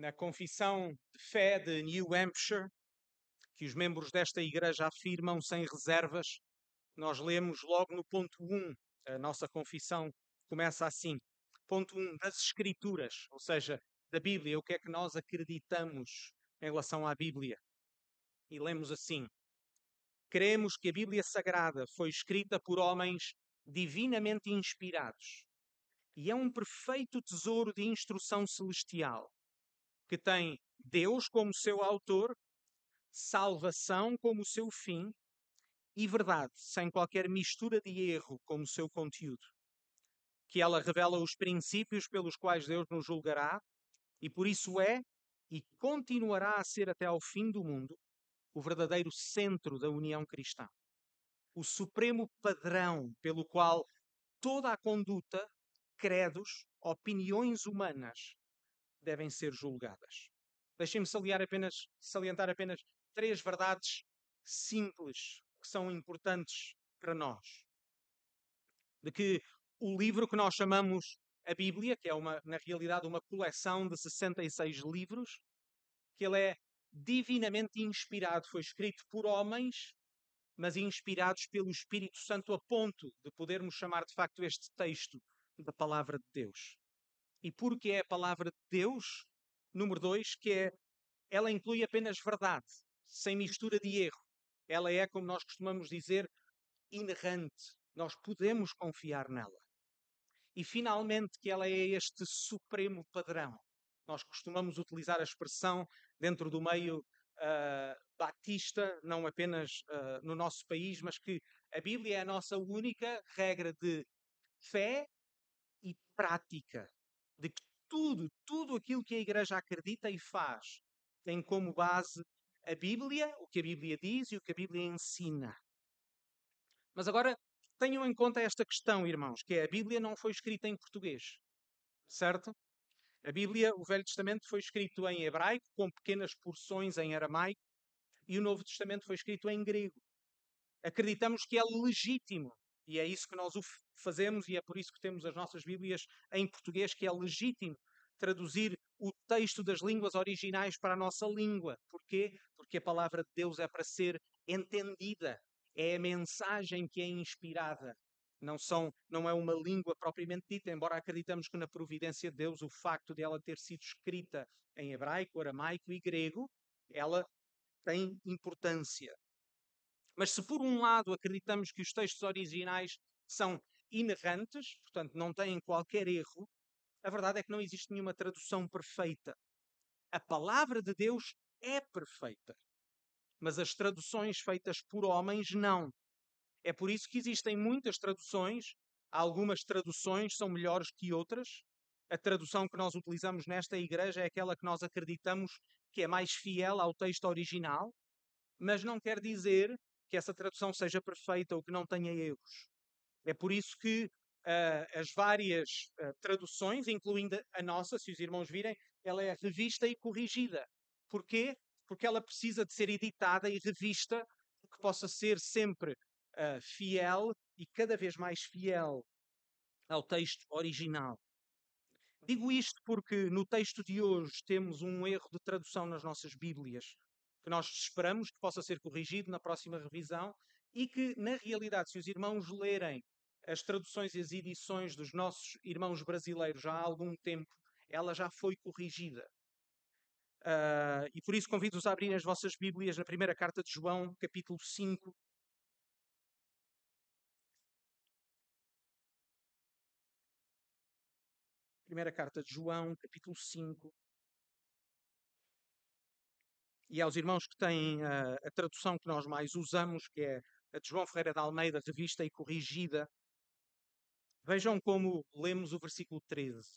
na confissão de fé de New Hampshire, que os membros desta igreja afirmam sem reservas, nós lemos logo no ponto 1, a nossa confissão começa assim. Ponto 1 das Escrituras, ou seja, da Bíblia, o que é que nós acreditamos em relação à Bíblia. E lemos assim: Cremos que a Bíblia Sagrada foi escrita por homens divinamente inspirados e é um perfeito tesouro de instrução celestial que tem Deus como seu autor, salvação como seu fim e verdade, sem qualquer mistura de erro como seu conteúdo. Que ela revela os princípios pelos quais Deus nos julgará e por isso é e continuará a ser até ao fim do mundo o verdadeiro centro da união cristã. O supremo padrão pelo qual toda a conduta, credos, opiniões humanas devem ser julgadas. Deixem-me salientar apenas, salientar apenas três verdades simples que são importantes para nós. De que o livro que nós chamamos a Bíblia, que é uma, na realidade uma coleção de 66 livros, que ele é divinamente inspirado, foi escrito por homens, mas inspirados pelo Espírito Santo a ponto de podermos chamar de facto este texto da palavra de Deus. E porque é a palavra de Deus, número dois, que é ela inclui apenas verdade, sem mistura de erro. Ela é, como nós costumamos dizer, inerrante. Nós podemos confiar nela. E finalmente que ela é este supremo padrão. Nós costumamos utilizar a expressão dentro do meio uh, batista, não apenas uh, no nosso país, mas que a Bíblia é a nossa única regra de fé e prática de que tudo, tudo aquilo que a Igreja acredita e faz tem como base a Bíblia, o que a Bíblia diz e o que a Bíblia ensina. Mas agora tenham em conta esta questão, irmãos, que é a Bíblia não foi escrita em português, certo? A Bíblia, o Velho Testamento, foi escrito em hebraico, com pequenas porções em aramaico, e o Novo Testamento foi escrito em grego. Acreditamos que é legítimo e é isso que nós fazemos e é por isso que temos as nossas Bíblias em português, que é legítimo traduzir o texto das línguas originais para a nossa língua. Porquê? Porque a palavra de Deus é para ser entendida. É a mensagem que é inspirada. Não, são, não é uma língua propriamente dita, embora acreditamos que na providência de Deus o facto de ela ter sido escrita em hebraico, aramaico e grego, ela tem importância. Mas se por um lado acreditamos que os textos originais são inerrantes, portanto não têm qualquer erro, a verdade é que não existe nenhuma tradução perfeita. A palavra de Deus é perfeita, mas as traduções feitas por homens não. É por isso que existem muitas traduções, algumas traduções são melhores que outras. A tradução que nós utilizamos nesta igreja é aquela que nós acreditamos que é mais fiel ao texto original, mas não quer dizer que essa tradução seja perfeita ou que não tenha erros. É por isso que uh, as várias uh, traduções, incluindo a nossa, se os irmãos virem, ela é revista e corrigida. Porquê? Porque ela precisa de ser editada e revista que possa ser sempre uh, fiel e cada vez mais fiel ao texto original. Digo isto porque no texto de hoje temos um erro de tradução nas nossas Bíblias que nós esperamos que possa ser corrigido na próxima revisão e que, na realidade, se os irmãos lerem as traduções e as edições dos nossos irmãos brasileiros já há algum tempo, ela já foi corrigida. Uh, e por isso convido-os a abrirem as vossas Bíblias na primeira carta de João, capítulo 5. Primeira carta de João, capítulo 5 e aos irmãos que têm a, a tradução que nós mais usamos, que é a de João Ferreira de Almeida, revista e corrigida. Vejam como lemos o versículo 13.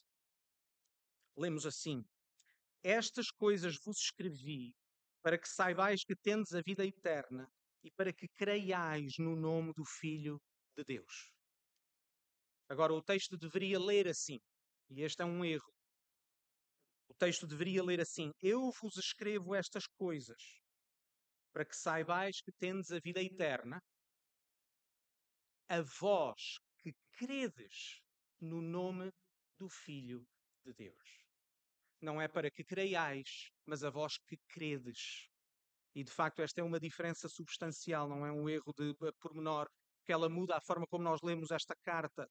Lemos assim: Estas coisas vos escrevi para que saibais que tendes a vida eterna e para que creiais no nome do Filho de Deus. Agora, o texto deveria ler assim, e este é um erro. O texto deveria ler assim: Eu vos escrevo estas coisas para que saibais que tendes a vida eterna, a vós que credes no nome do Filho de Deus. não é para que creiais, mas a vós que credes. E de facto, esta é uma diferença substancial, não é um erro de pormenor, que ela muda a forma como nós lemos esta carta,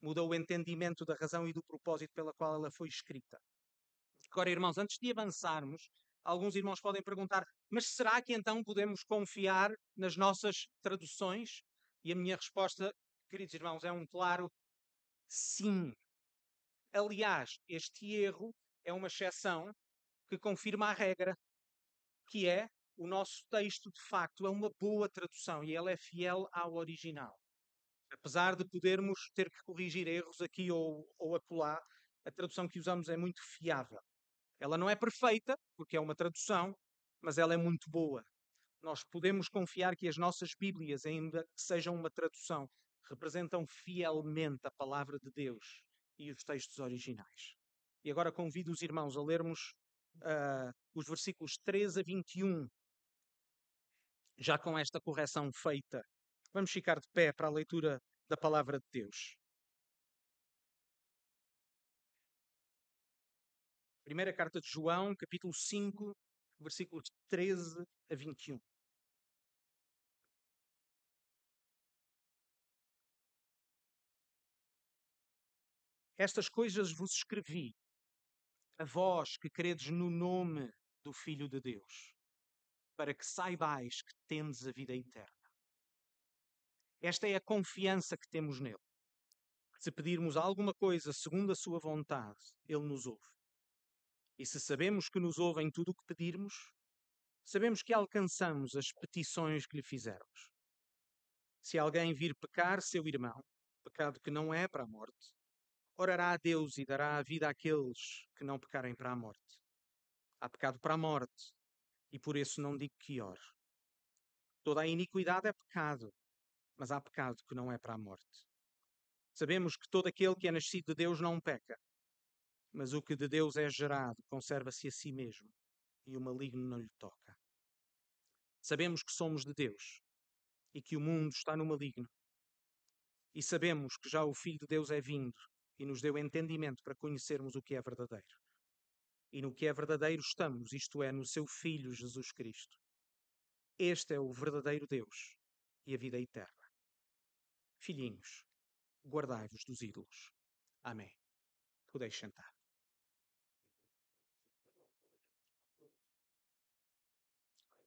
muda o entendimento da razão e do propósito pela qual ela foi escrita. Agora, irmãos, antes de avançarmos, alguns irmãos podem perguntar: mas será que então podemos confiar nas nossas traduções? E a minha resposta, queridos irmãos, é um claro sim. Aliás, este erro é uma exceção que confirma a regra, que é o nosso texto, de facto, é uma boa tradução e ela é fiel ao original. Apesar de podermos ter que corrigir erros aqui ou, ou acolá, a tradução que usamos é muito fiável. Ela não é perfeita, porque é uma tradução, mas ela é muito boa. Nós podemos confiar que as nossas Bíblias, ainda que sejam uma tradução, representam fielmente a palavra de Deus e os textos originais. E agora convido os irmãos a lermos uh, os versículos 13 a 21, já com esta correção feita. Vamos ficar de pé para a leitura da palavra de Deus. Primeira carta de João, capítulo 5, versículos 13 a 21. Estas coisas vos escrevi, a vós que credes no nome do Filho de Deus, para que saibais que tendes a vida eterna. Esta é a confiança que temos nele. Se pedirmos alguma coisa segundo a sua vontade, ele nos ouve. E se sabemos que nos ouvem tudo o que pedirmos, sabemos que alcançamos as petições que lhe fizermos. Se alguém vir pecar seu irmão, pecado que não é para a morte, orará a Deus e dará a vida àqueles que não pecarem para a morte. Há pecado para a morte, e por isso não digo que ore. Toda a iniquidade é pecado, mas há pecado que não é para a morte. Sabemos que todo aquele que é nascido de Deus não peca, mas o que de Deus é gerado conserva-se a si mesmo, e o maligno não lhe toca. Sabemos que somos de Deus e que o mundo está no maligno. E sabemos que já o Filho de Deus é vindo e nos deu entendimento para conhecermos o que é verdadeiro. E no que é verdadeiro estamos, isto é, no seu Filho Jesus Cristo. Este é o verdadeiro Deus e a vida eterna. Filhinhos, guardai-vos dos ídolos. Amém. Podeis sentar.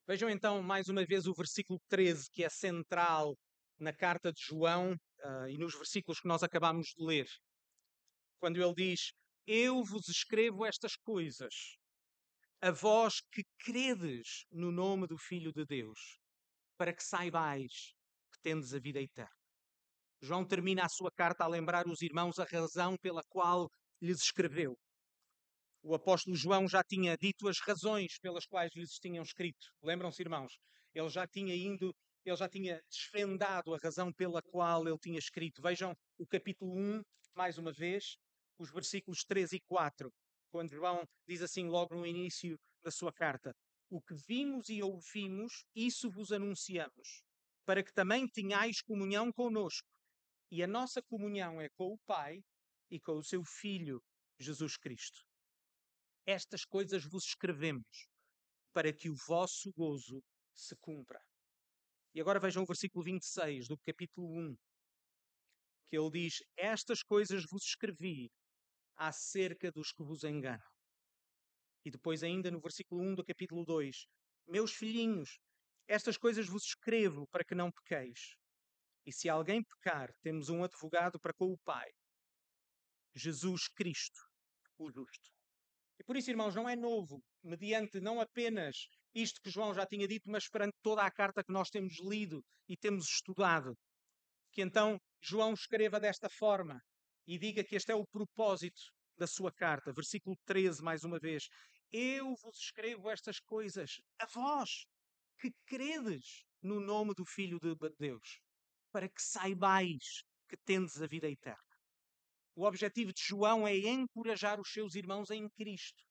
Vejam então mais uma vez o versículo 13, que é central na carta de João uh, e nos versículos que nós acabamos de ler. Quando ele diz: Eu vos escrevo estas coisas, a vós que credes no nome do Filho de Deus, para que saibais que tendes a vida eterna. João termina a sua carta a lembrar os irmãos a razão pela qual lhes escreveu. O apóstolo João já tinha dito as razões pelas quais lhes tinham escrito. Lembram-se, irmãos? Ele já tinha indo, ele já tinha desfendado a razão pela qual ele tinha escrito. Vejam o capítulo 1, mais uma vez, os versículos 3 e 4, quando João diz assim logo no início da sua carta: O que vimos e ouvimos, isso vos anunciamos, para que também tenhais comunhão conosco. E a nossa comunhão é com o Pai e com o seu Filho, Jesus Cristo. Estas coisas vos escrevemos para que o vosso gozo se cumpra. E agora vejam o versículo 26 do capítulo 1, que ele diz: Estas coisas vos escrevi acerca dos que vos enganam. E depois, ainda no versículo 1 do capítulo 2: Meus filhinhos, estas coisas vos escrevo para que não pequeis. E se alguém pecar, temos um advogado para com o Pai, Jesus Cristo, o justo. E por isso, irmãos, não é novo, mediante não apenas isto que João já tinha dito, mas perante toda a carta que nós temos lido e temos estudado, que então João escreva desta forma e diga que este é o propósito da sua carta. Versículo 13, mais uma vez. Eu vos escrevo estas coisas a vós que credes no nome do Filho de Deus, para que saibais que tendes a vida eterna. O objetivo de João é encorajar os seus irmãos em Cristo.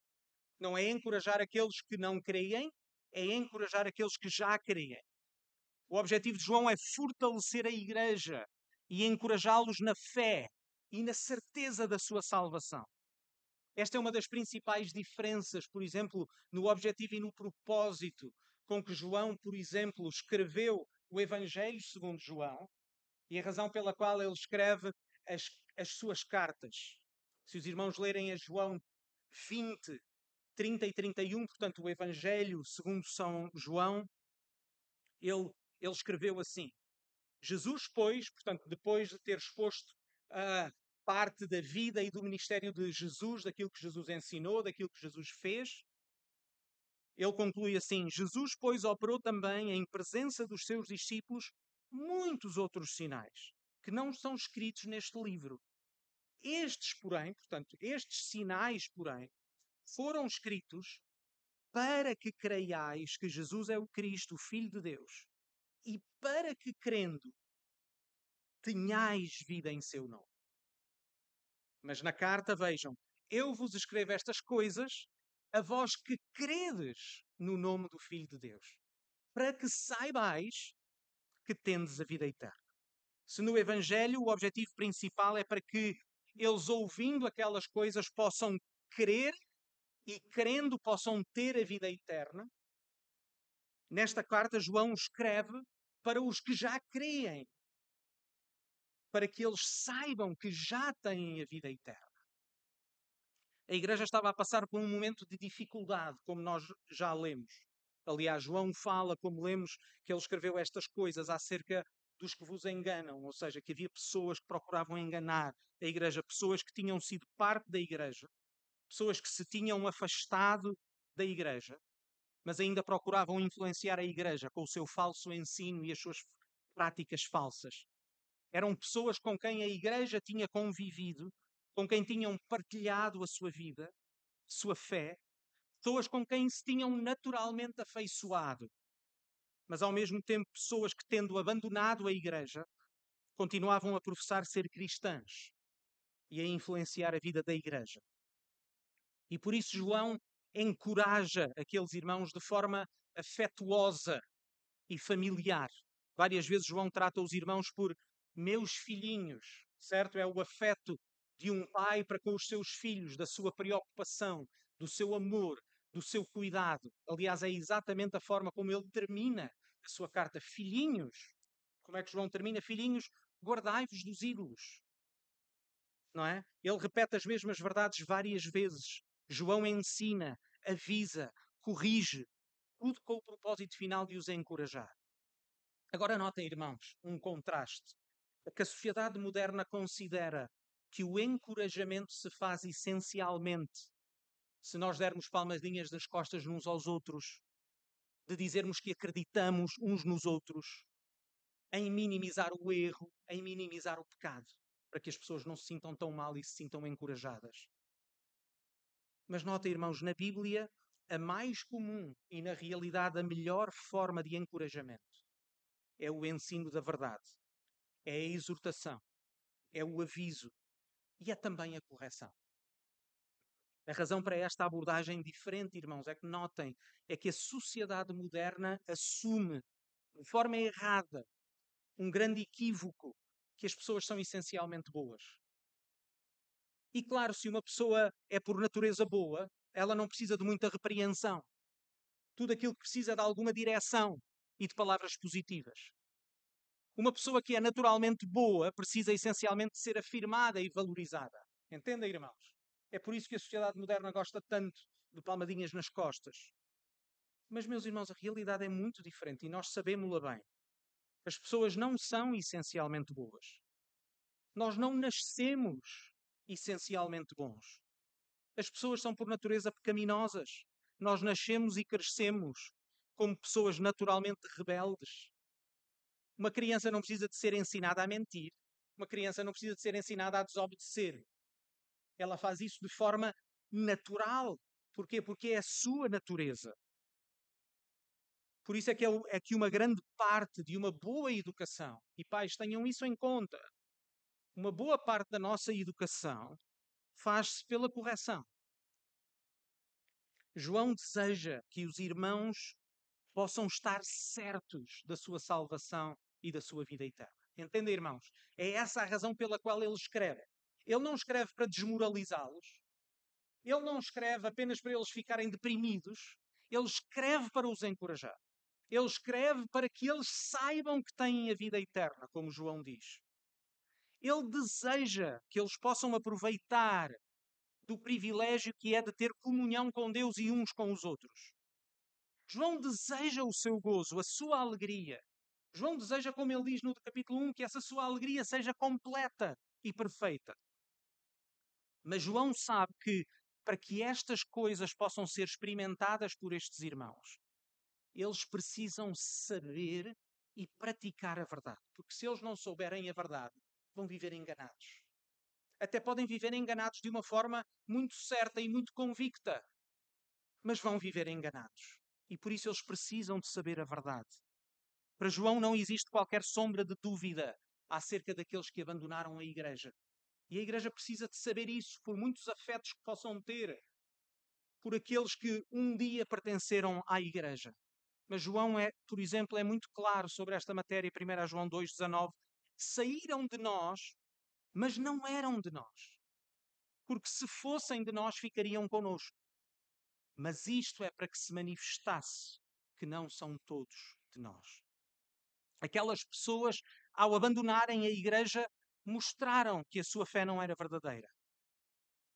Não é encorajar aqueles que não creem, é encorajar aqueles que já creem. O objetivo de João é fortalecer a igreja e encorajá-los na fé e na certeza da sua salvação. Esta é uma das principais diferenças, por exemplo, no objetivo e no propósito com que João, por exemplo, escreveu o Evangelho segundo João e a razão pela qual ele escreve as, as suas cartas. Se os irmãos lerem a João 20, 30 e 31, portanto, o Evangelho segundo São João, ele, ele escreveu assim: Jesus, pois, portanto, depois de ter exposto a parte da vida e do ministério de Jesus, daquilo que Jesus ensinou, daquilo que Jesus fez, ele conclui assim: Jesus, pois, operou também em presença dos seus discípulos muitos outros sinais que não estão escritos neste livro. Estes, porém, portanto, estes sinais, porém, foram escritos para que creiais que Jesus é o Cristo, o Filho de Deus, e para que crendo tenhais vida em seu nome. Mas na carta, vejam, eu vos escrevo estas coisas a vós que credes no nome do Filho de Deus, para que saibais que tendes a vida eterna. Se no Evangelho o objetivo principal é para que eles, ouvindo aquelas coisas, possam crer e, crendo, possam ter a vida eterna, nesta carta, João escreve para os que já creem, para que eles saibam que já têm a vida eterna. A igreja estava a passar por um momento de dificuldade, como nós já lemos. Aliás, João fala, como lemos, que ele escreveu estas coisas acerca dos que vos enganam, ou seja, que havia pessoas que procuravam enganar a igreja, pessoas que tinham sido parte da igreja, pessoas que se tinham afastado da igreja, mas ainda procuravam influenciar a igreja com o seu falso ensino e as suas práticas falsas. Eram pessoas com quem a igreja tinha convivido, com quem tinham partilhado a sua vida, sua fé, pessoas com quem se tinham naturalmente afeiçoado, mas ao mesmo tempo pessoas que, tendo abandonado a igreja, continuavam a professar ser cristãs e a influenciar a vida da igreja. E por isso João encoraja aqueles irmãos de forma afetuosa e familiar. Várias vezes João trata os irmãos por meus filhinhos, certo? É o afeto de um pai para com os seus filhos, da sua preocupação, do seu amor, do seu cuidado. Aliás, é exatamente a forma como ele termina a sua carta. Filhinhos, como é que João termina? Filhinhos, guardai-vos dos ídolos. Não é? Ele repete as mesmas verdades várias vezes. João ensina, avisa, corrige, tudo com o propósito final de os encorajar. Agora notem, irmãos, um contraste. Que a sociedade moderna considera que o encorajamento se faz essencialmente se nós dermos palmadinhas nas costas uns aos outros, de dizermos que acreditamos uns nos outros, em minimizar o erro, em minimizar o pecado, para que as pessoas não se sintam tão mal e se sintam encorajadas. Mas nota, irmãos, na Bíblia, a mais comum e na realidade a melhor forma de encorajamento é o ensino da verdade, é a exortação, é o aviso, e é também a correção. A razão para esta abordagem diferente, irmãos, é que notem, é que a sociedade moderna assume de forma errada um grande equívoco que as pessoas são essencialmente boas. E claro, se uma pessoa é por natureza boa, ela não precisa de muita repreensão. Tudo aquilo que precisa é de alguma direção e de palavras positivas. Uma pessoa que é naturalmente boa precisa essencialmente ser afirmada e valorizada. Entendem, irmãos? É por isso que a sociedade moderna gosta tanto de palmadinhas nas costas. Mas, meus irmãos, a realidade é muito diferente e nós sabemos-la bem. As pessoas não são essencialmente boas. Nós não nascemos essencialmente bons. As pessoas são por natureza pecaminosas. Nós nascemos e crescemos como pessoas naturalmente rebeldes. Uma criança não precisa de ser ensinada a mentir. Uma criança não precisa de ser ensinada a desobedecer. Ela faz isso de forma natural. Porquê? Porque é a sua natureza. Por isso é que, é, é que uma grande parte de uma boa educação, e pais tenham isso em conta, uma boa parte da nossa educação faz-se pela correção. João deseja que os irmãos possam estar certos da sua salvação e da sua vida eterna. Entendem, irmãos? É essa a razão pela qual ele escreve. Ele não escreve para desmoralizá-los. Ele não escreve apenas para eles ficarem deprimidos, ele escreve para os encorajar. Ele escreve para que eles saibam que têm a vida eterna, como João diz. Ele deseja que eles possam aproveitar do privilégio que é de ter comunhão com Deus e uns com os outros. João deseja o seu gozo, a sua alegria. João deseja, como ele diz no capítulo 1, que essa sua alegria seja completa e perfeita. Mas João sabe que para que estas coisas possam ser experimentadas por estes irmãos, eles precisam saber e praticar a verdade. Porque se eles não souberem a verdade, vão viver enganados. Até podem viver enganados de uma forma muito certa e muito convicta, mas vão viver enganados. E por isso eles precisam de saber a verdade. Para João não existe qualquer sombra de dúvida acerca daqueles que abandonaram a igreja. E a igreja precisa de saber isso, por muitos afetos que possam ter, por aqueles que um dia pertenceram à igreja. Mas João é, por exemplo, é muito claro sobre esta matéria, 1 João 2,19. Saíram de nós, mas não eram de nós. Porque se fossem de nós, ficariam conosco. Mas isto é para que se manifestasse que não são todos de nós. Aquelas pessoas, ao abandonarem a igreja, mostraram que a sua fé não era verdadeira.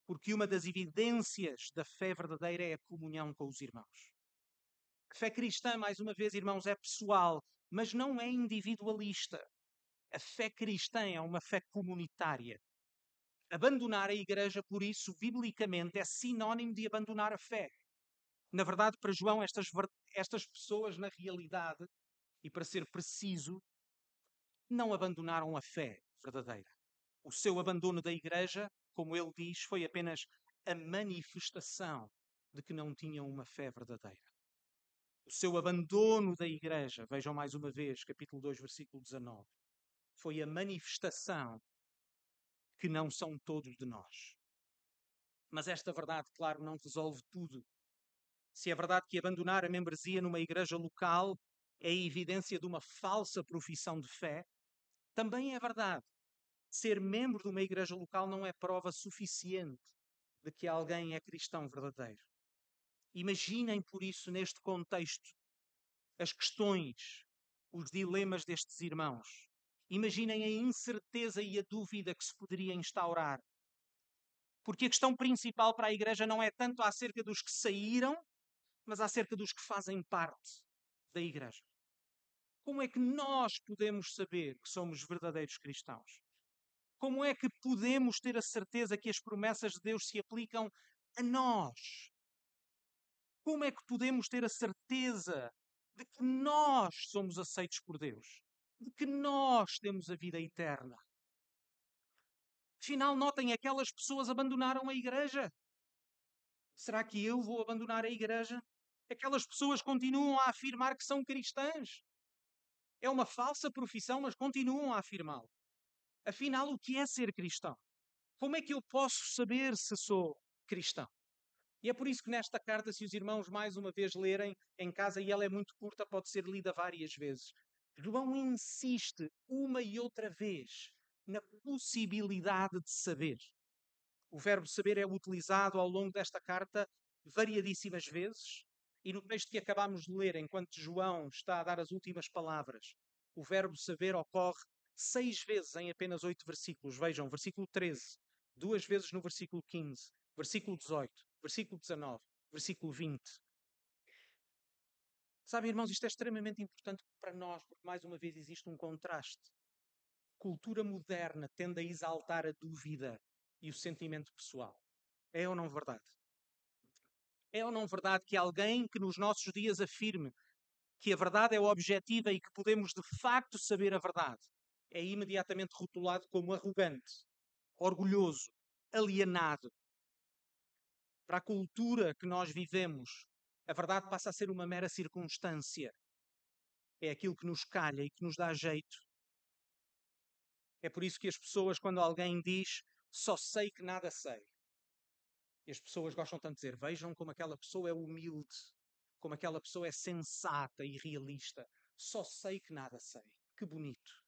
Porque uma das evidências da fé verdadeira é a comunhão com os irmãos. A fé cristã, mais uma vez, irmãos, é pessoal, mas não é individualista. A fé cristã é uma fé comunitária. Abandonar a igreja, por isso, biblicamente, é sinónimo de abandonar a fé. Na verdade, para João, estas, estas pessoas, na realidade, e para ser preciso, não abandonaram a fé verdadeira. O seu abandono da igreja, como ele diz, foi apenas a manifestação de que não tinham uma fé verdadeira. O seu abandono da igreja, vejam mais uma vez, capítulo 2, versículo 19, foi a manifestação que não são todos de nós. Mas esta verdade, claro, não resolve tudo. Se é verdade que abandonar a membresia numa igreja local é evidência de uma falsa profissão de fé, também é verdade. Ser membro de uma igreja local não é prova suficiente de que alguém é cristão verdadeiro. Imaginem, por isso, neste contexto, as questões, os dilemas destes irmãos. Imaginem a incerteza e a dúvida que se poderia instaurar. Porque a questão principal para a igreja não é tanto acerca dos que saíram, mas acerca dos que fazem parte da igreja. Como é que nós podemos saber que somos verdadeiros cristãos? Como é que podemos ter a certeza que as promessas de Deus se aplicam a nós? Como é que podemos ter a certeza de que nós somos aceitos por Deus? De que nós temos a vida eterna? Afinal, notem, aquelas pessoas abandonaram a igreja. Será que eu vou abandonar a igreja? Aquelas pessoas continuam a afirmar que são cristãs. É uma falsa profissão, mas continuam a afirmá-lo. Afinal, o que é ser cristão? Como é que eu posso saber se sou cristão? E é por isso que nesta carta, se os irmãos mais uma vez lerem em casa, e ela é muito curta, pode ser lida várias vezes, João insiste uma e outra vez na possibilidade de saber. O verbo saber é utilizado ao longo desta carta variadíssimas vezes, e no texto que acabamos de ler, enquanto João está a dar as últimas palavras, o verbo saber ocorre seis vezes em apenas oito versículos. Vejam, versículo 13, duas vezes no versículo 15, versículo 18, versículo 19, versículo 20. Sabem, irmãos, isto é extremamente importante para nós, porque mais uma vez existe um contraste. Cultura moderna tende a exaltar a dúvida e o sentimento pessoal. É ou não verdade? É ou não verdade que alguém que nos nossos dias afirme que a verdade é objetiva e que podemos de facto saber a verdade é imediatamente rotulado como arrogante, orgulhoso, alienado. Para a cultura que nós vivemos, a verdade passa a ser uma mera circunstância. É aquilo que nos calha e que nos dá jeito. É por isso que as pessoas, quando alguém diz só sei que nada sei, e as pessoas gostam tanto de dizer: vejam como aquela pessoa é humilde, como aquela pessoa é sensata e realista. Só sei que nada sei. Que bonito.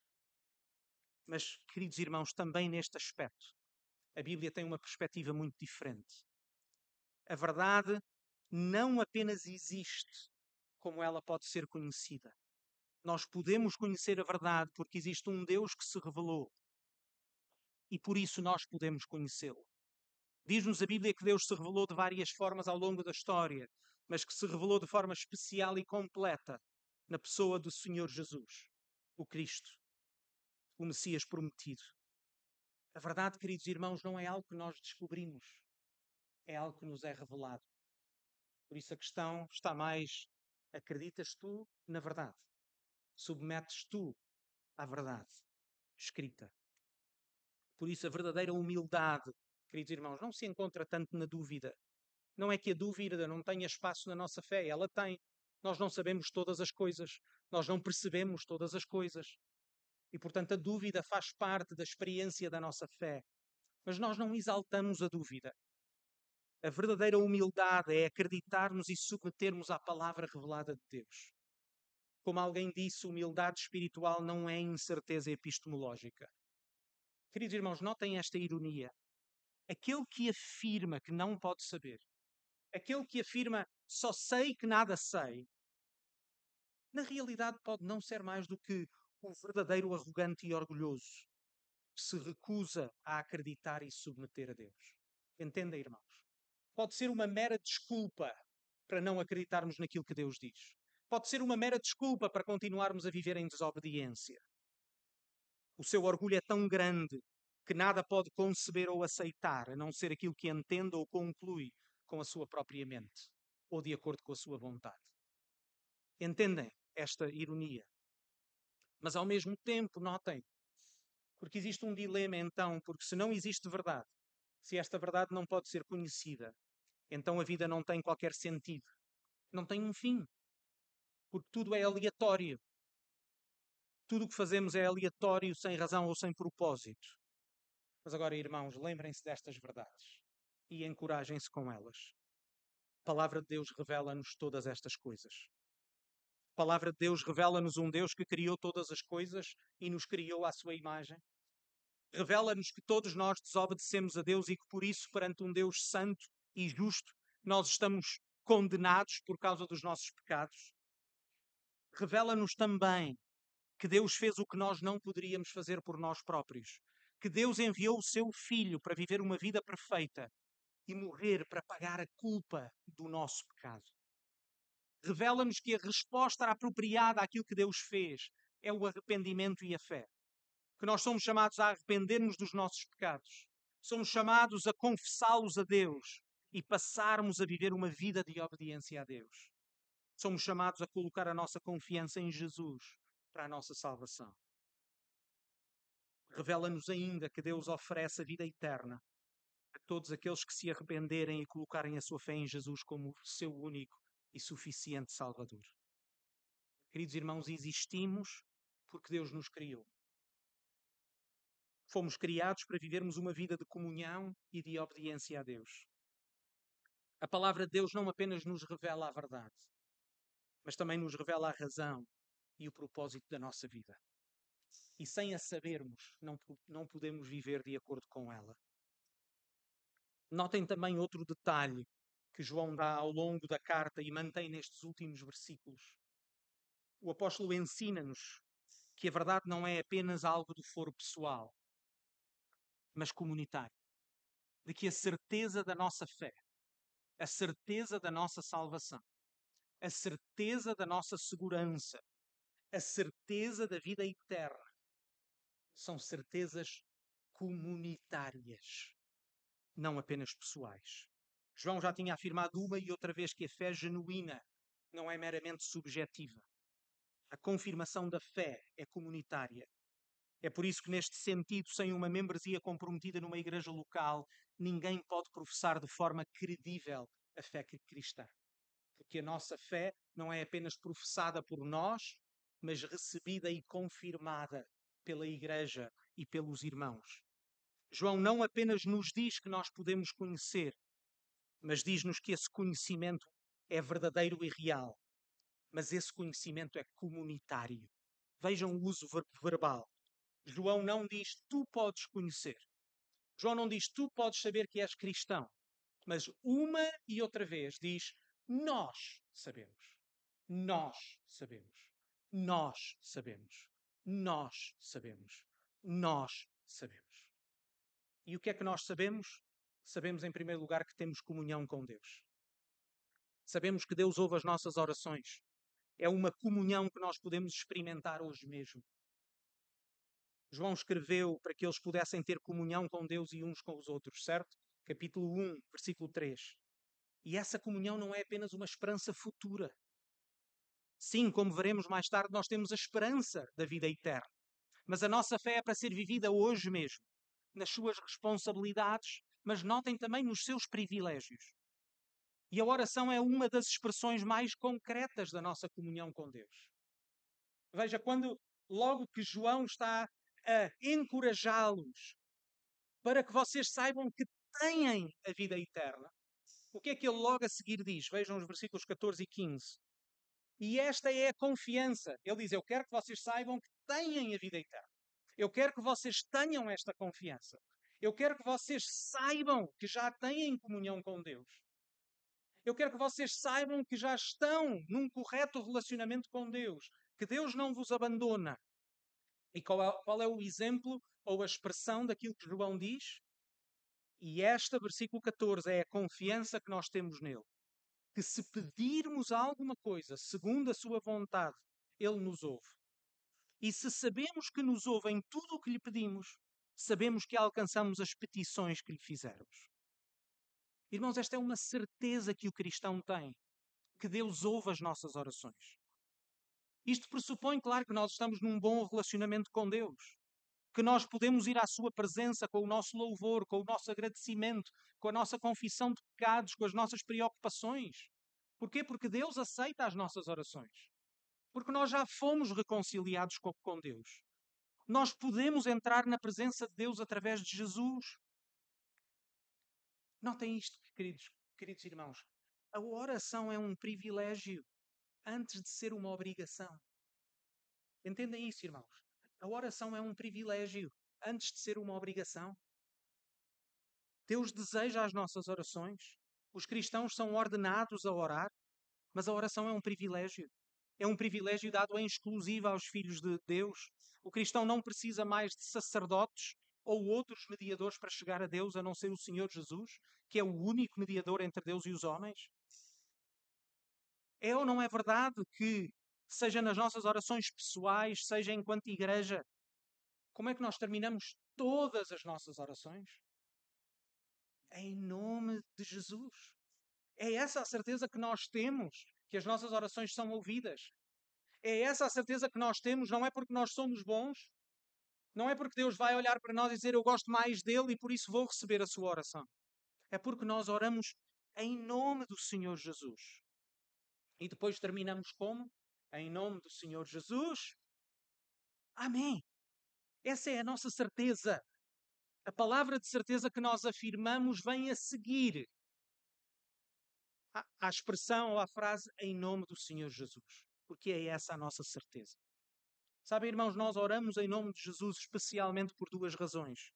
Mas, queridos irmãos, também neste aspecto, a Bíblia tem uma perspectiva muito diferente. A verdade não apenas existe, como ela pode ser conhecida. Nós podemos conhecer a verdade porque existe um Deus que se revelou. E por isso nós podemos conhecê-lo. Diz-nos a Bíblia que Deus se revelou de várias formas ao longo da história, mas que se revelou de forma especial e completa na pessoa do Senhor Jesus, o Cristo, o Messias prometido. A verdade, queridos irmãos, não é algo que nós descobrimos, é algo que nos é revelado. Por isso a questão está mais: acreditas tu na verdade? Submetes tu à verdade escrita? Por isso a verdadeira humildade, queridos irmãos, não se encontra tanto na dúvida. Não é que a dúvida não tenha espaço na nossa fé, ela tem. Nós não sabemos todas as coisas, nós não percebemos todas as coisas. E, portanto, a dúvida faz parte da experiência da nossa fé. Mas nós não exaltamos a dúvida. A verdadeira humildade é acreditarmos e submetermos à palavra revelada de Deus. Como alguém disse, humildade espiritual não é incerteza epistemológica. Queridos irmãos, notem esta ironia. Aquele que afirma que não pode saber, aquele que afirma só sei que nada sei, na realidade pode não ser mais do que um verdadeiro arrogante e orgulhoso que se recusa a acreditar e submeter a Deus. Entendem, irmãos? Pode ser uma mera desculpa para não acreditarmos naquilo que Deus diz. Pode ser uma mera desculpa para continuarmos a viver em desobediência. O seu orgulho é tão grande que nada pode conceber ou aceitar, a não ser aquilo que entende ou conclui com a sua própria mente ou de acordo com a sua vontade. Entendem esta ironia? Mas ao mesmo tempo, notem, porque existe um dilema então, porque se não existe verdade, se esta verdade não pode ser conhecida, então a vida não tem qualquer sentido, não tem um fim, porque tudo é aleatório. Tudo o que fazemos é aleatório, sem razão ou sem propósito. Mas agora, irmãos, lembrem-se destas verdades e encorajem-se com elas. A palavra de Deus revela-nos todas estas coisas palavra de Deus revela-nos um Deus que criou todas as coisas e nos criou à sua imagem. Revela-nos que todos nós desobedecemos a Deus e que por isso, perante um Deus santo e justo, nós estamos condenados por causa dos nossos pecados. Revela-nos também que Deus fez o que nós não poderíamos fazer por nós próprios. Que Deus enviou o seu Filho para viver uma vida perfeita e morrer para pagar a culpa do nosso pecado revela-nos que a resposta apropriada àquilo que Deus fez é o arrependimento e a fé. Que nós somos chamados a arrepender-nos dos nossos pecados. Somos chamados a confessá-los a Deus e passarmos a viver uma vida de obediência a Deus. Somos chamados a colocar a nossa confiança em Jesus para a nossa salvação. Revela-nos ainda que Deus oferece a vida eterna a todos aqueles que se arrependerem e colocarem a sua fé em Jesus como seu único e suficiente Salvador. Queridos irmãos, existimos porque Deus nos criou. Fomos criados para vivermos uma vida de comunhão e de obediência a Deus. A palavra de Deus não apenas nos revela a verdade, mas também nos revela a razão e o propósito da nossa vida. E sem a sabermos, não, não podemos viver de acordo com ela. Notem também outro detalhe que João dá ao longo da carta e mantém nestes últimos versículos. O apóstolo ensina-nos que a verdade não é apenas algo do foro pessoal, mas comunitário. De que a certeza da nossa fé, a certeza da nossa salvação, a certeza da nossa segurança, a certeza da vida eterna, são certezas comunitárias, não apenas pessoais. João já tinha afirmado uma e outra vez que a fé genuína não é meramente subjetiva. A confirmação da fé é comunitária. É por isso que, neste sentido, sem uma membresia comprometida numa igreja local, ninguém pode professar de forma credível a fé cristã. Porque a nossa fé não é apenas professada por nós, mas recebida e confirmada pela igreja e pelos irmãos. João não apenas nos diz que nós podemos conhecer, mas diz-nos que esse conhecimento é verdadeiro e real. Mas esse conhecimento é comunitário. Vejam o uso verbal. João não diz tu podes conhecer. João não diz tu podes saber que és cristão. Mas uma e outra vez diz: Nós sabemos. Nós sabemos. Nós sabemos. Nós sabemos. Nós sabemos. E o que é que nós sabemos? Sabemos, em primeiro lugar, que temos comunhão com Deus. Sabemos que Deus ouve as nossas orações. É uma comunhão que nós podemos experimentar hoje mesmo. João escreveu para que eles pudessem ter comunhão com Deus e uns com os outros, certo? Capítulo 1, versículo 3. E essa comunhão não é apenas uma esperança futura. Sim, como veremos mais tarde, nós temos a esperança da vida eterna. Mas a nossa fé é para ser vivida hoje mesmo, nas suas responsabilidades, mas notem também nos seus privilégios. E a oração é uma das expressões mais concretas da nossa comunhão com Deus. Veja, quando logo que João está a encorajá-los para que vocês saibam que têm a vida eterna, o que é que ele logo a seguir diz? Vejam os versículos 14 e 15. E esta é a confiança. Ele diz: Eu quero que vocês saibam que têm a vida eterna. Eu quero que vocês tenham esta confiança. Eu quero que vocês saibam que já têm comunhão com Deus. Eu quero que vocês saibam que já estão num correto relacionamento com Deus, que Deus não vos abandona. E qual é, qual é o exemplo ou a expressão daquilo que João diz? E esta, versículo 14, é a confiança que nós temos nele. Que se pedirmos alguma coisa segundo a sua vontade, ele nos ouve. E se sabemos que nos ouve em tudo o que lhe pedimos, sabemos que alcançamos as petições que lhe fizermos. Irmãos, esta é uma certeza que o cristão tem, que Deus ouve as nossas orações. Isto pressupõe, claro, que nós estamos num bom relacionamento com Deus, que nós podemos ir à Sua presença com o nosso louvor, com o nosso agradecimento, com a nossa confissão de pecados, com as nossas preocupações. Porquê? Porque Deus aceita as nossas orações. Porque nós já fomos reconciliados com, Deus. Nós podemos entrar na presença de Deus através de Jesus. Notem isto, queridos, queridos irmãos. A oração é um privilégio antes de ser uma obrigação. Entendem isso, irmãos? A oração é um privilégio antes de ser uma obrigação. Deus deseja as nossas orações. Os cristãos são ordenados a orar, mas a oração é um privilégio. É um privilégio dado em exclusivo aos filhos de Deus. O cristão não precisa mais de sacerdotes ou outros mediadores para chegar a Deus, a não ser o Senhor Jesus, que é o único mediador entre Deus e os homens. É ou não é verdade que, seja nas nossas orações pessoais, seja enquanto igreja, como é que nós terminamos todas as nossas orações? Em nome de Jesus. É essa a certeza que nós temos que as nossas orações são ouvidas. É essa a certeza que nós temos, não é porque nós somos bons, não é porque Deus vai olhar para nós e dizer eu gosto mais dele e por isso vou receber a sua oração. É porque nós oramos em nome do Senhor Jesus. E depois terminamos como? Em nome do Senhor Jesus. Amém. Essa é a nossa certeza. A palavra de certeza que nós afirmamos vem a seguir à expressão ou à frase em nome do Senhor Jesus. Porque é essa a nossa certeza. Sabem, irmãos, nós oramos em nome de Jesus especialmente por duas razões.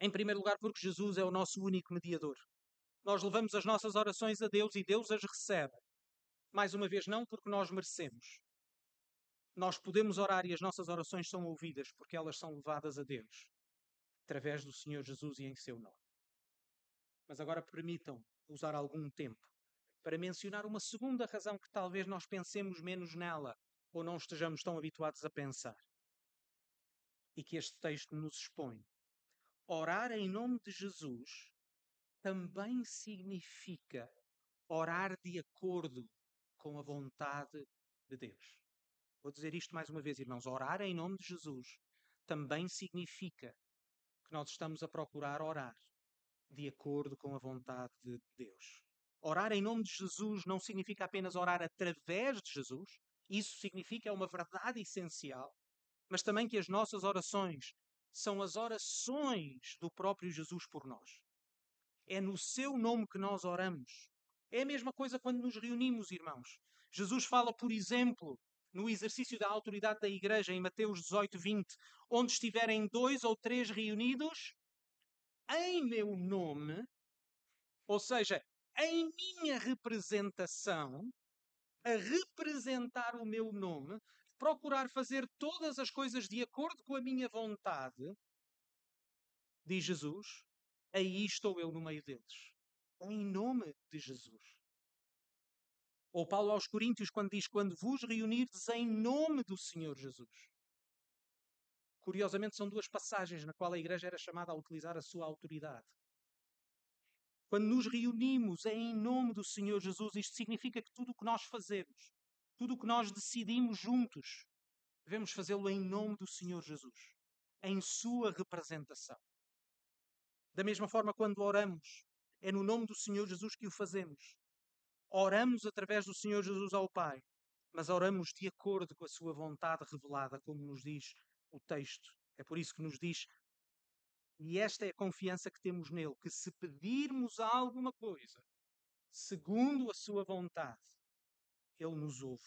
Em primeiro lugar, porque Jesus é o nosso único mediador. Nós levamos as nossas orações a Deus e Deus as recebe. Mais uma vez, não porque nós merecemos. Nós podemos orar e as nossas orações são ouvidas porque elas são levadas a Deus através do Senhor Jesus e em seu nome. Mas agora permitam usar algum tempo para mencionar uma segunda razão que talvez nós pensemos menos nela ou não estejamos tão habituados a pensar. E que este texto nos expõe. Orar em nome de Jesus também significa orar de acordo com a vontade de Deus. Vou dizer isto mais uma vez, irmãos. Orar em nome de Jesus também significa que nós estamos a procurar orar de acordo com a vontade de Deus. Orar em nome de Jesus não significa apenas orar através de Jesus, isso significa é uma verdade essencial, mas também que as nossas orações são as orações do próprio Jesus por nós. É no seu nome que nós oramos. É a mesma coisa quando nos reunimos, irmãos. Jesus fala, por exemplo, no exercício da autoridade da igreja, em Mateus 18, 20, onde estiverem dois ou três reunidos, em meu nome, Ou seja, em minha representação, a representar o meu nome, procurar fazer todas as coisas de acordo com a minha vontade, diz Jesus, aí estou eu no meio deles. Em nome de Jesus. Ou Paulo aos Coríntios, quando diz: Quando vos reunirdes em nome do Senhor Jesus. Curiosamente, são duas passagens na qual a igreja era chamada a utilizar a sua autoridade. Quando nos reunimos em nome do Senhor Jesus, isto significa que tudo o que nós fazemos, tudo o que nós decidimos juntos, devemos fazê-lo em nome do Senhor Jesus, em sua representação. Da mesma forma, quando oramos, é no nome do Senhor Jesus que o fazemos. Oramos através do Senhor Jesus ao Pai, mas oramos de acordo com a sua vontade revelada, como nos diz o texto. É por isso que nos diz, e esta é a confiança que temos nele, que se pedirmos alguma coisa, segundo a sua vontade, ele nos ouve.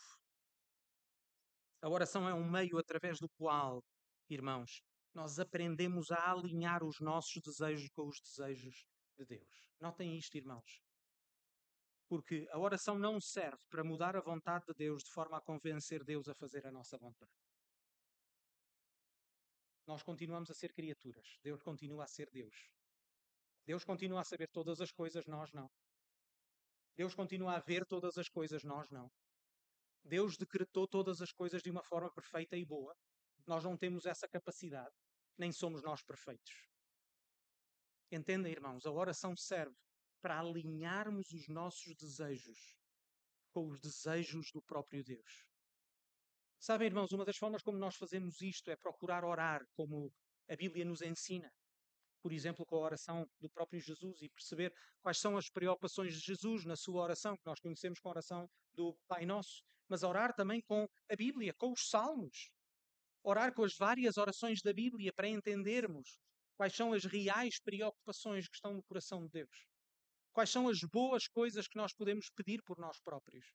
A oração é um meio através do qual, irmãos, nós aprendemos a alinhar os nossos desejos com os desejos de Deus. Notem isto, irmãos. Porque a oração não serve para mudar a vontade de Deus de forma a convencer Deus a fazer a nossa vontade. Nós continuamos a ser criaturas. Deus continua a ser Deus. Deus continua a saber todas as coisas, nós não. Deus continua a ver todas as coisas, nós não. Deus decretou todas as coisas de uma forma perfeita e boa. Nós não temos essa capacidade nem somos nós perfeitos. Entendem, irmãos, a oração serve para alinharmos os nossos desejos com os desejos do próprio Deus. Sabem, irmãos, uma das formas como nós fazemos isto é procurar orar como a Bíblia nos ensina. Por exemplo, com a oração do próprio Jesus e perceber quais são as preocupações de Jesus na sua oração, que nós conhecemos com a oração do Pai Nosso. Mas orar também com a Bíblia, com os Salmos orar com as várias orações da Bíblia para entendermos quais são as reais preocupações que estão no coração de Deus. Quais são as boas coisas que nós podemos pedir por nós próprios.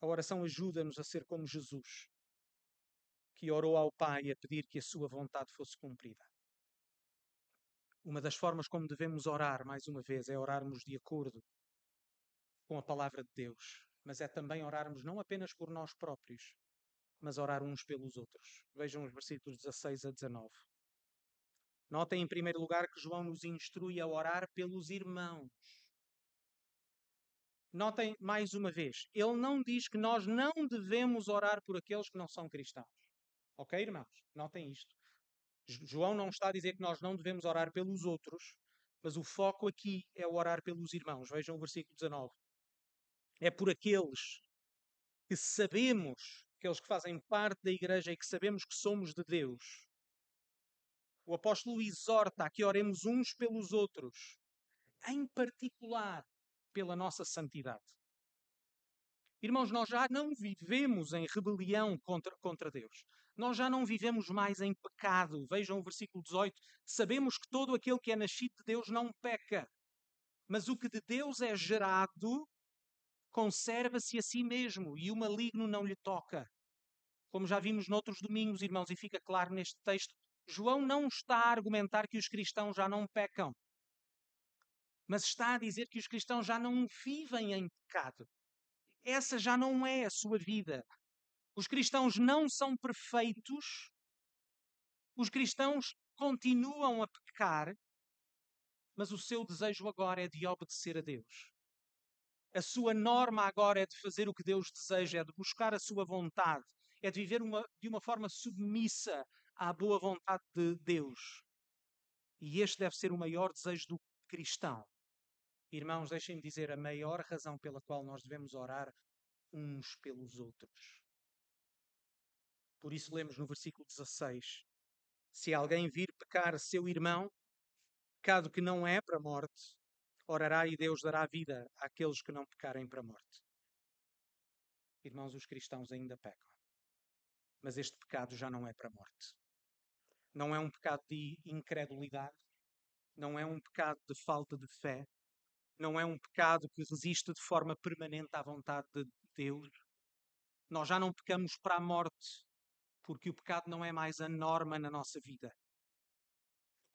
A oração ajuda-nos a ser como Jesus, que orou ao Pai a pedir que a sua vontade fosse cumprida. Uma das formas como devemos orar, mais uma vez, é orarmos de acordo com a palavra de Deus, mas é também orarmos não apenas por nós próprios, mas orar uns pelos outros. Vejam os versículos 16 a 19. Notem em primeiro lugar que João nos instrui a orar pelos irmãos. Notem mais uma vez, ele não diz que nós não devemos orar por aqueles que não são cristãos. Ok, irmãos? Notem isto. João não está a dizer que nós não devemos orar pelos outros, mas o foco aqui é orar pelos irmãos. Vejam o versículo 19 é por aqueles que sabemos, aqueles que fazem parte da igreja e que sabemos que somos de Deus. O apóstolo exorta a que oremos uns pelos outros, em particular pela nossa santidade. Irmãos, nós já não vivemos em rebelião contra, contra Deus. Nós já não vivemos mais em pecado. Vejam o versículo 18. Sabemos que todo aquele que é nascido de Deus não peca. Mas o que de Deus é gerado conserva-se a si mesmo e o maligno não lhe toca. Como já vimos noutros domingos, irmãos, e fica claro neste texto, João não está a argumentar que os cristãos já não pecam, mas está a dizer que os cristãos já não vivem em pecado. Essa já não é a sua vida. Os cristãos não são perfeitos, os cristãos continuam a pecar, mas o seu desejo agora é de obedecer a Deus. A sua norma agora é de fazer o que Deus deseja, é de buscar a sua vontade, é de viver uma, de uma forma submissa à boa vontade de Deus. E este deve ser o maior desejo do cristão. Irmãos, deixem-me dizer a maior razão pela qual nós devemos orar uns pelos outros. Por isso lemos no versículo 16: Se alguém vir pecar seu irmão, pecado que não é para a morte, orará e Deus dará vida àqueles que não pecarem para a morte. Irmãos, os cristãos ainda pecam. Mas este pecado já não é para a morte. Não é um pecado de incredulidade, não é um pecado de falta de fé, não é um pecado que resiste de forma permanente à vontade de Deus. Nós já não pecamos para a morte, porque o pecado não é mais a norma na nossa vida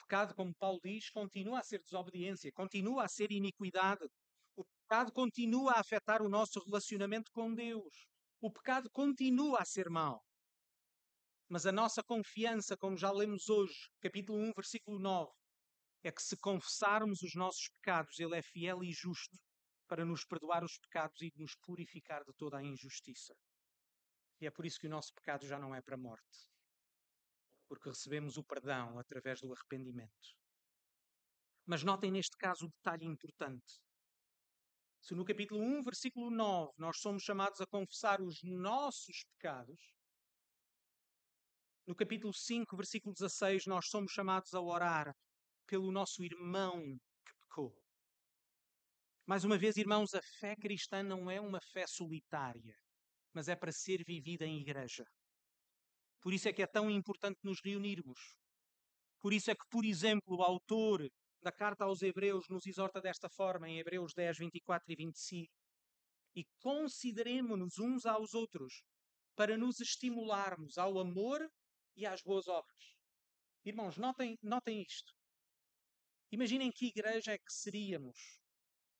pecado, como Paulo diz, continua a ser desobediência, continua a ser iniquidade. O pecado continua a afetar o nosso relacionamento com Deus. O pecado continua a ser mau. Mas a nossa confiança, como já lemos hoje, capítulo 1, versículo 9, é que se confessarmos os nossos pecados, Ele é fiel e justo para nos perdoar os pecados e nos purificar de toda a injustiça. E é por isso que o nosso pecado já não é para a morte, porque recebemos o perdão através do arrependimento. Mas notem neste caso o detalhe importante. Se no capítulo 1, versículo 9, nós somos chamados a confessar os nossos pecados, no capítulo 5, versículo 16, nós somos chamados a orar pelo nosso irmão que pecou. Mais uma vez, irmãos, a fé cristã não é uma fé solitária, mas é para ser vivida em igreja. Por isso é que é tão importante nos reunirmos. Por isso é que, por exemplo, o autor da carta aos Hebreus nos exorta desta forma, em Hebreus 10, 24 e 25. E consideremos-nos uns aos outros para nos estimularmos ao amor e às boas obras. Irmãos, notem, notem isto. Imaginem que igreja é que seríamos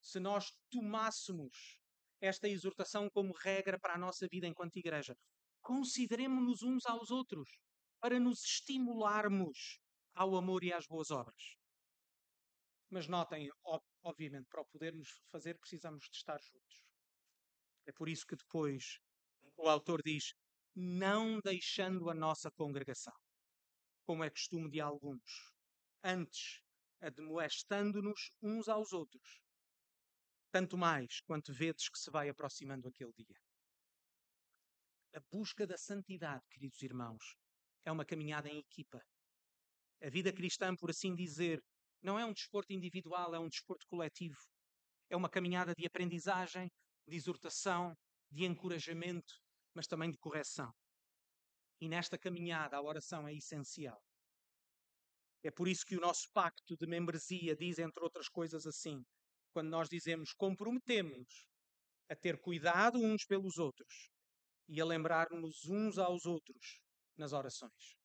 se nós tomássemos esta exortação como regra para a nossa vida enquanto igreja. Consideremos-nos uns aos outros para nos estimularmos ao amor e às boas obras. Mas notem, obviamente, para o podermos fazer, precisamos de estar juntos. É por isso que depois o autor diz: não deixando a nossa congregação, como é costume de alguns, antes admoestando-nos uns aos outros, tanto mais quanto vedes que se vai aproximando aquele dia. A busca da santidade, queridos irmãos, é uma caminhada em equipa. A vida cristã, por assim dizer, não é um desporto individual, é um desporto coletivo. É uma caminhada de aprendizagem, de exortação, de encorajamento, mas também de correção. E nesta caminhada a oração é essencial. É por isso que o nosso pacto de membresia diz, entre outras coisas, assim: quando nós dizemos comprometemos a ter cuidado uns pelos outros e a lembrar-nos uns aos outros nas orações.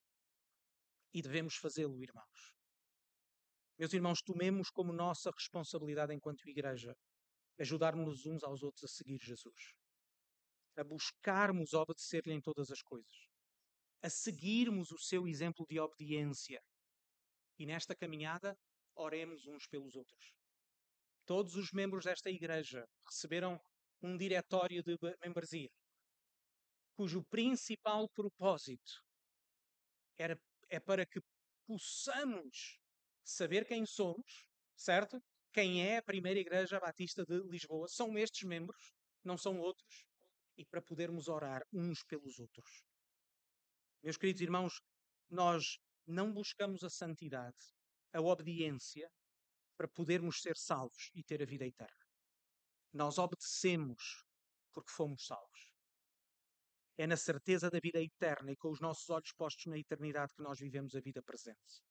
E devemos fazê-lo, irmãos. Meus irmãos, tomemos como nossa responsabilidade enquanto igreja ajudar-nos uns aos outros a seguir Jesus a buscarmos obedecer-lhe em todas as coisas, a seguirmos o seu exemplo de obediência. E nesta caminhada, oremos uns pelos outros. Todos os membros desta igreja receberam um diretório de membresia, cujo principal propósito era, é para que possamos saber quem somos, certo? Quem é a primeira Igreja Batista de Lisboa? São estes membros, não são outros e para podermos orar uns pelos outros. Meus queridos irmãos, nós não buscamos a santidade, a obediência, para podermos ser salvos e ter a vida eterna. Nós obedecemos porque fomos salvos. É na certeza da vida eterna e com os nossos olhos postos na eternidade que nós vivemos a vida presente.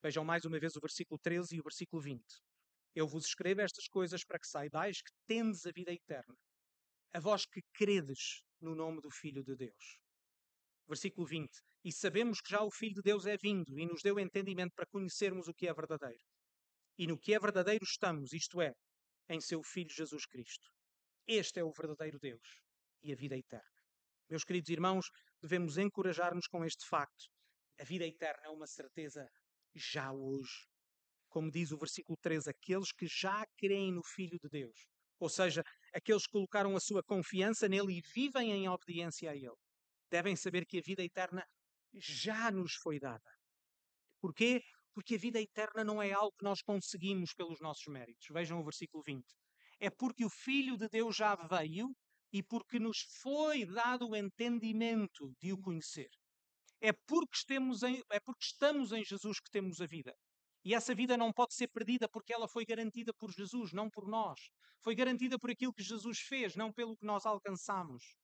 Vejam mais uma vez o versículo 13 e o versículo 20. Eu vos escrevo estas coisas para que saibais que tendes a vida eterna a vós que credes no nome do Filho de Deus. Versículo 20. E sabemos que já o Filho de Deus é vindo e nos deu entendimento para conhecermos o que é verdadeiro. E no que é verdadeiro estamos, isto é, em seu Filho Jesus Cristo. Este é o verdadeiro Deus e a vida eterna. Meus queridos irmãos, devemos encorajar-nos com este facto. A vida eterna é uma certeza já hoje. Como diz o versículo 13, aqueles que já creem no Filho de Deus, ou seja, aqueles que colocaram a sua confiança nele e vivem em obediência a ele, devem saber que a vida eterna já nos foi dada. Porquê? Porque a vida eterna não é algo que nós conseguimos pelos nossos méritos. Vejam o versículo 20. É porque o Filho de Deus já veio e porque nos foi dado o entendimento de o conhecer. É porque, estamos em, é porque estamos em Jesus que temos a vida. E essa vida não pode ser perdida porque ela foi garantida por Jesus, não por nós. Foi garantida por aquilo que Jesus fez, não pelo que nós alcançamos.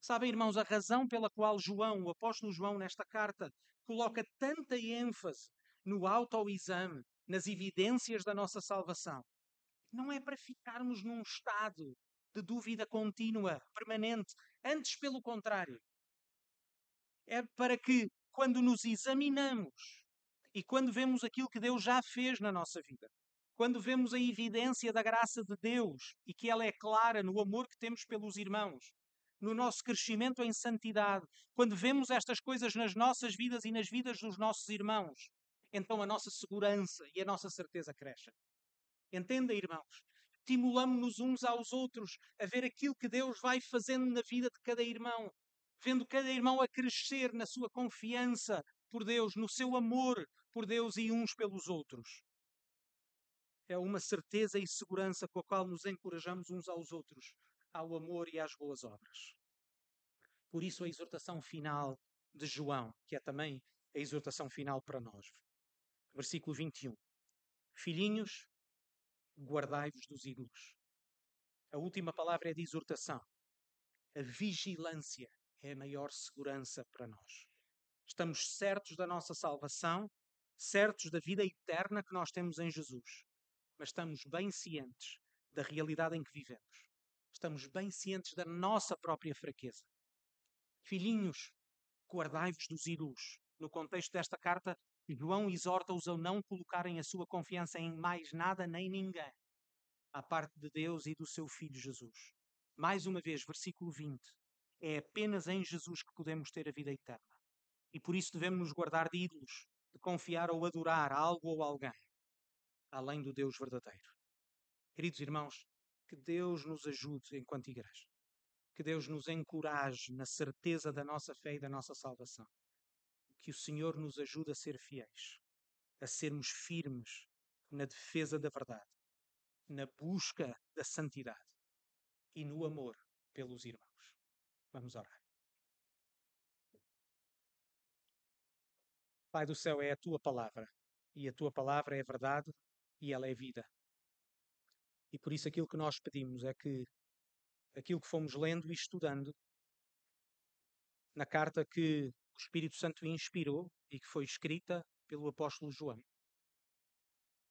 Sabem, irmãos, a razão pela qual João, o apóstolo João, nesta carta, coloca tanta ênfase no autoexame, nas evidências da nossa salvação, não é para ficarmos num estado de dúvida contínua, permanente. Antes, pelo contrário. É para que, quando nos examinamos, E quando vemos aquilo que Deus já fez na nossa vida, quando vemos a evidência da graça de Deus e que ela é clara no amor que temos pelos irmãos, no nosso crescimento em santidade, quando vemos estas coisas nas nossas vidas e nas vidas dos nossos irmãos, então a nossa segurança e a nossa certeza crescem. Entenda, irmãos? Estimulamos-nos uns aos outros a ver aquilo que Deus vai fazendo na vida de cada irmão, vendo cada irmão a crescer na sua confiança por Deus, no seu amor por Deus e uns pelos outros. É uma certeza e segurança com a qual nos encorajamos uns aos outros, ao amor e às boas obras. Por isso, a exortação final de João, que é também a exortação final para nós. Versículo 21. Filhinhos, guardai-vos dos ídolos. A última palavra é de exortação. A vigilância é a maior segurança para nós. Estamos certos da nossa salvação, certos da vida eterna que nós temos em Jesus, mas estamos bem cientes da realidade em que vivemos. Estamos bem cientes da nossa própria fraqueza. Filhinhos, guardai-vos dos ídolos. No contexto desta carta, João exorta-os a não colocarem a sua confiança em mais nada nem ninguém, à parte de Deus e do seu Filho Jesus. Mais uma vez, versículo 20. É apenas em Jesus que podemos ter a vida eterna. E por isso devemos nos guardar de ídolos, de confiar ou adorar algo ou alguém, além do Deus verdadeiro. Queridos irmãos, que Deus nos ajude enquanto igreja. Que Deus nos encoraje na certeza da nossa fé e da nossa salvação. Que o Senhor nos ajude a ser fiéis, a sermos firmes na defesa da verdade, na busca da santidade e no amor pelos irmãos. Vamos orar. Pai do céu, é a tua palavra, e a tua palavra é verdade e ela é vida. E por isso aquilo que nós pedimos é que aquilo que fomos lendo e estudando na carta que o Espírito Santo inspirou e que foi escrita pelo apóstolo João,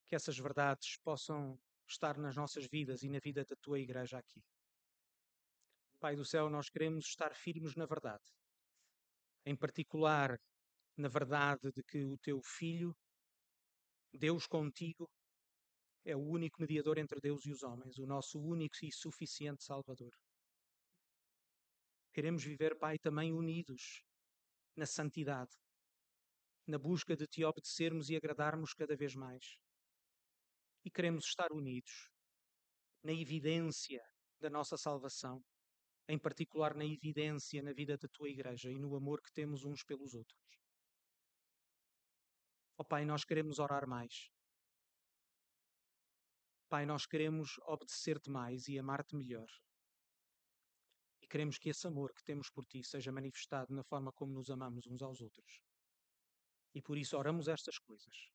que essas verdades possam estar nas nossas vidas e na vida da tua igreja aqui. Pai do céu, nós queremos estar firmes na verdade. Em particular, na verdade de que o teu filho, Deus contigo, é o único mediador entre Deus e os homens, o nosso único e suficiente Salvador. Queremos viver, Pai, também unidos na santidade, na busca de te obedecermos e agradarmos cada vez mais. E queremos estar unidos na evidência da nossa salvação, em particular na evidência na vida da tua igreja e no amor que temos uns pelos outros. Oh, Pai, nós queremos orar mais. Pai, nós queremos obedecer-te mais e amar-te melhor. E queremos que esse amor que temos por ti seja manifestado na forma como nos amamos uns aos outros. E por isso oramos estas coisas.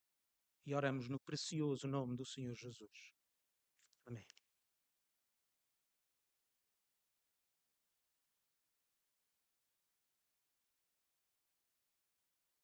E oramos no precioso nome do Senhor Jesus. Amém.